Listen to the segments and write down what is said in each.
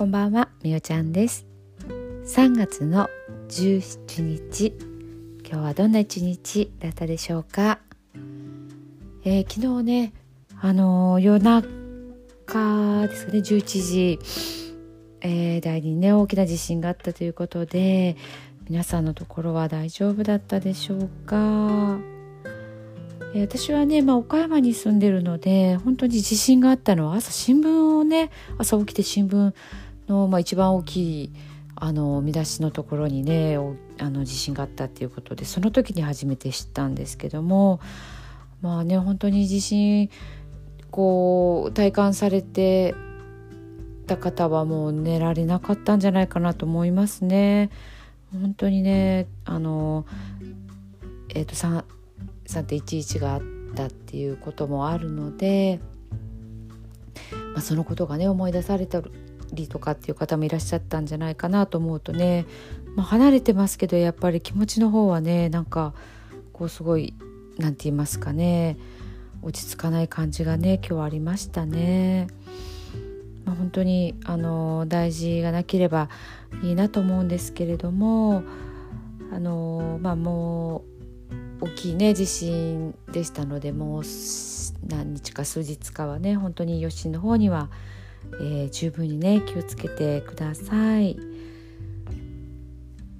こんばんは、みおちゃんです。3月の17日今日はどんな一日だったでしょうか、えー、昨日ねあのー、夜中ですかね11時、えー、台にね大きな地震があったということで皆さんのところは大丈夫だったでしょうか？え私はね、まあ、岡山に住んでるので本当に地震があったのは朝新聞をね朝起きて新聞の、まあ、一番大きいあの見出しのところにねあの地震があったっていうことでその時に初めて知ったんですけどもまあね本当に地震こう体感されてた方はもう寝られなかったんじゃないかなと思いますね。本当にねあのえっ、ー、と3.11があったっていうこともあるので、まあ、そのことがね思い出されたりとかっていう方もいらっしゃったんじゃないかなと思うとね、まあ、離れてますけどやっぱり気持ちの方はねなんかこうすごい何て言いますかね落ち着かない感じがね今日はありましたね。まあ、本当にあの大事がなければいいなと思うんですけれどもあのまあもう大きいね地震でしたのでもう何日か数日かはね本当に余震の方にはえー、十分にね気をつけてください。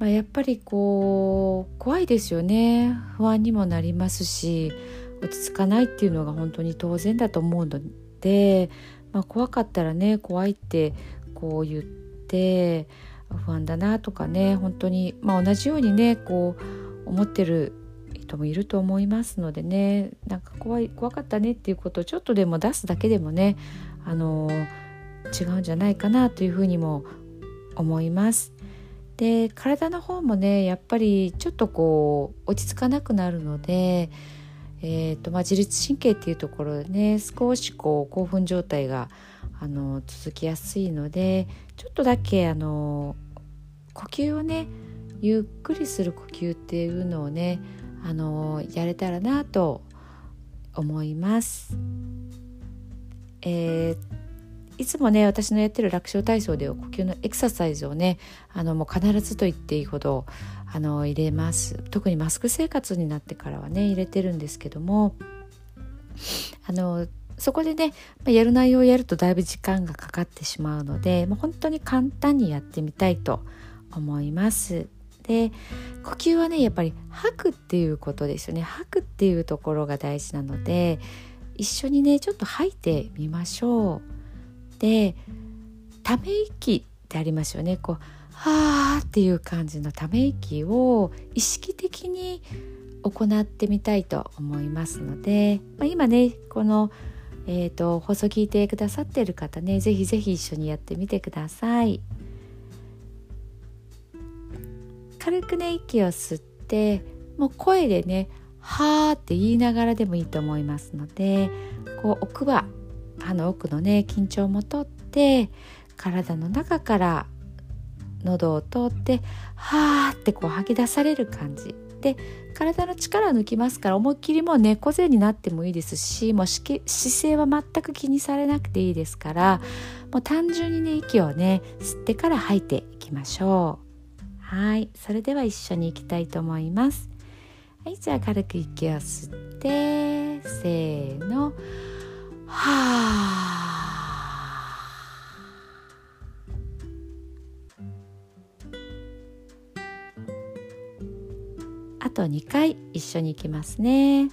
まあ、やっぱりこう怖いですよね不安にもなりますし落ち着かないっていうのが本当に当然だと思うので、まあ、怖かったらね怖いってこう言って不安だなとかね本当に、まあ、同じようにねこう思ってる人もいると思いますのでねなんか怖い怖かったねっていうことをちょっとでも出すだけでもねあのー違うんじゃないかなというふうにも思います。で体の方もねやっぱりちょっとこう落ち着かなくなるので、えーとまあ、自律神経っていうところでね少しこう興奮状態があの続きやすいのでちょっとだけあの呼吸をねゆっくりする呼吸っていうのをねあのやれたらなと思います。えーいつもね私のやってる楽勝体操では呼吸のエクササイズをねあのもう必ずと言っていいほどあの入れます特にマスク生活になってからはね入れてるんですけどもあのそこでねやる内容をやるとだいぶ時間がかかってしまうのでもう本当に簡単にやってみたいと思います。で呼吸はねやっぱり吐くっていうことですよね吐くっていうところが大事なので一緒にねちょっと吐いてみましょう。でため息ってありますよねこうはーっていう感じのため息を意識的に行ってみたいと思いますので、まあ、今ねこの、えーと、放送聞いてくださってる方ね是非是非一緒にやってみてください。軽くね息を吸ってもう声でね「はー」って言いながらでもいいと思いますのでこう奥歯歯の奥のね緊張も取って体の中から喉を通ってはーってこう吐き出される感じ。で体の力を抜きますから思いっきりもう猫背になってもいいですしもう姿勢は全く気にされなくていいですからもう単純にね息をね吸ってから吐いていきましょう。はい。それでは一緒に行きたいと思います。はい。じゃあ軽く息を吸ってせーの。はあ。あと2回一緒にいきますね。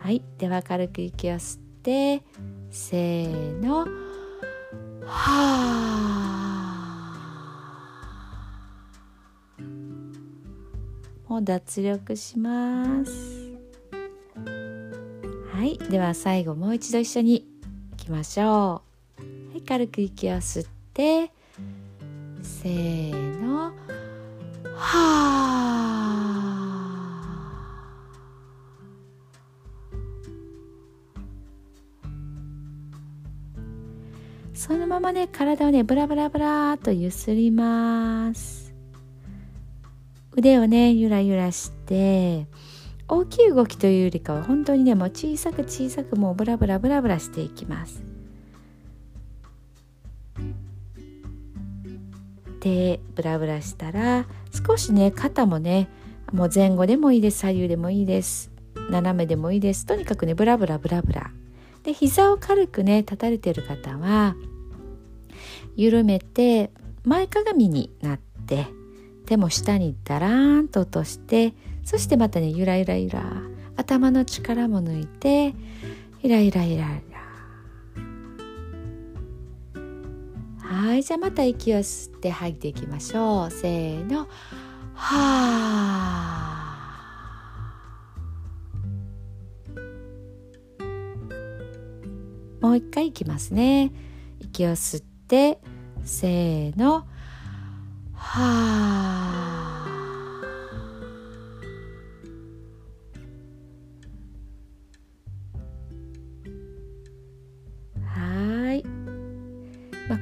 はい。では軽く息を吸ってせーの。はあ。もう脱力します。はい。では最後もう一度一緒に。きましょう。はい軽く息を吸ってせーの。はあそのままね体をねブラブラブラとゆすります。腕をねゆらゆらして大きい動きというよりかは本当にねもう小さく小さくもうブラブラブラブラしていきます。手ブラブラしたら少しね肩もねもう前後でもいいです左右でもいいです斜めでもいいですとにかくねブラブラブラブラ。で膝を軽くね立たれてる方は緩めて前かがみになって手も下にダラーンと落としてそしてまたねゆらゆらゆら頭の力も抜いてゆらゆらゆらゆらはいじゃあまた息を吸って吐いていきましょう。せーの。はあもう一回いきますね。息を吸ってせーの。はあ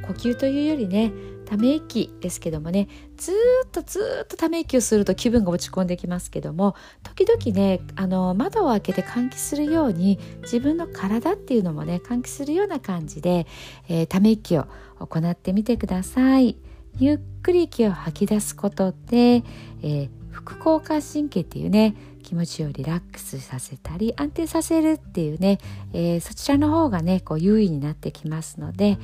呼吸というよりねため息ですけどもねずっとずっとため息をすると気分が落ち込んできますけども時々ねあの窓を開けて換気するように自分の体っていうのもね換気するような感じで、えー、ため息を行ってみてください。ゆっくり息を吐き出すことで、えー、副交感神経っていうね気持ちをリラックスさせたり安定させるっていうね、えー、そちらの方がねこう優位になってきますので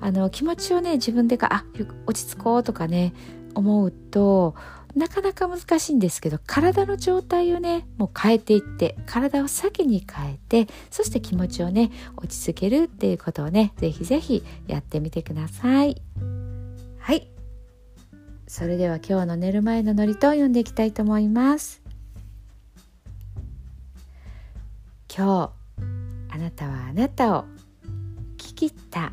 あの気持ちをね自分であ落ち着こうとかね思うとなかなか難しいんですけど体の状態をねもう変えていって体を先に変えてそして気持ちをね落ち着けるっていうことをねぜひぜひやってみてください。はい。それでは今日の寝る前のノリと読んでいきたいと思います。今日あなたはあなたを聞き切った